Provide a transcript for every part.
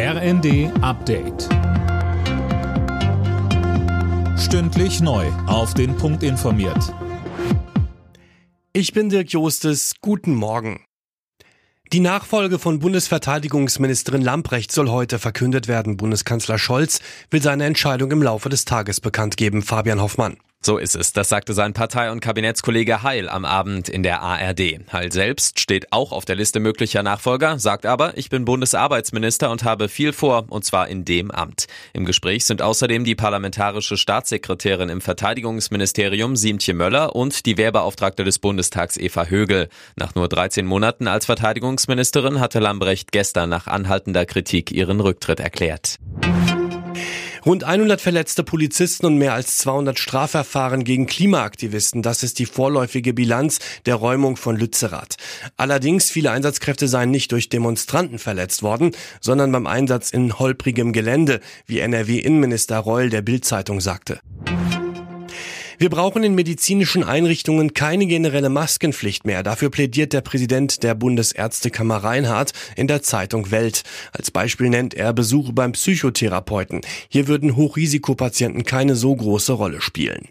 RND Update. Stündlich neu. Auf den Punkt informiert. Ich bin Dirk Jostes. Guten Morgen. Die Nachfolge von Bundesverteidigungsministerin Lamprecht soll heute verkündet werden. Bundeskanzler Scholz will seine Entscheidung im Laufe des Tages bekannt geben. Fabian Hoffmann. So ist es, das sagte sein Partei- und Kabinettskollege Heil am Abend in der ARD. Heil selbst steht auch auf der Liste möglicher Nachfolger, sagt aber, ich bin Bundesarbeitsminister und habe viel vor, und zwar in dem Amt. Im Gespräch sind außerdem die parlamentarische Staatssekretärin im Verteidigungsministerium Siemtje Möller und die Wehrbeauftragte des Bundestags Eva Högel. Nach nur 13 Monaten als Verteidigungsministerin hatte Lambrecht gestern nach anhaltender Kritik ihren Rücktritt erklärt. Rund 100 verletzte Polizisten und mehr als 200 Strafverfahren gegen Klimaaktivisten. Das ist die vorläufige Bilanz der Räumung von Lützerath. Allerdings, viele Einsatzkräfte seien nicht durch Demonstranten verletzt worden, sondern beim Einsatz in holprigem Gelände, wie NRW-Innenminister Reul der Bild-Zeitung sagte. Wir brauchen in medizinischen Einrichtungen keine generelle Maskenpflicht mehr. Dafür plädiert der Präsident der Bundesärztekammer Reinhardt in der Zeitung Welt. Als Beispiel nennt er Besuche beim Psychotherapeuten. Hier würden Hochrisikopatienten keine so große Rolle spielen.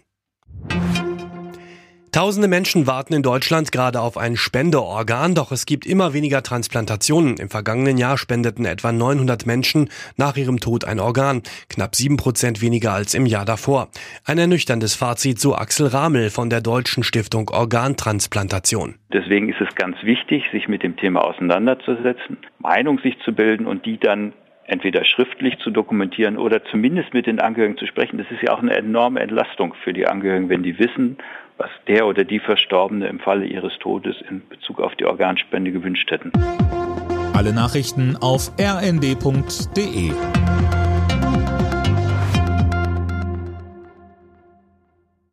Tausende Menschen warten in Deutschland gerade auf ein Spendeorgan, doch es gibt immer weniger Transplantationen. Im vergangenen Jahr spendeten etwa 900 Menschen nach ihrem Tod ein Organ, knapp sieben Prozent weniger als im Jahr davor. Ein ernüchterndes Fazit, so Axel Ramel von der Deutschen Stiftung Organtransplantation. Deswegen ist es ganz wichtig, sich mit dem Thema auseinanderzusetzen, Meinung sich zu bilden und die dann entweder schriftlich zu dokumentieren oder zumindest mit den Angehörigen zu sprechen. Das ist ja auch eine enorme Entlastung für die Angehörigen, wenn die wissen, was der oder die Verstorbene im Falle ihres Todes in Bezug auf die Organspende gewünscht hätten. Alle Nachrichten auf rnd.de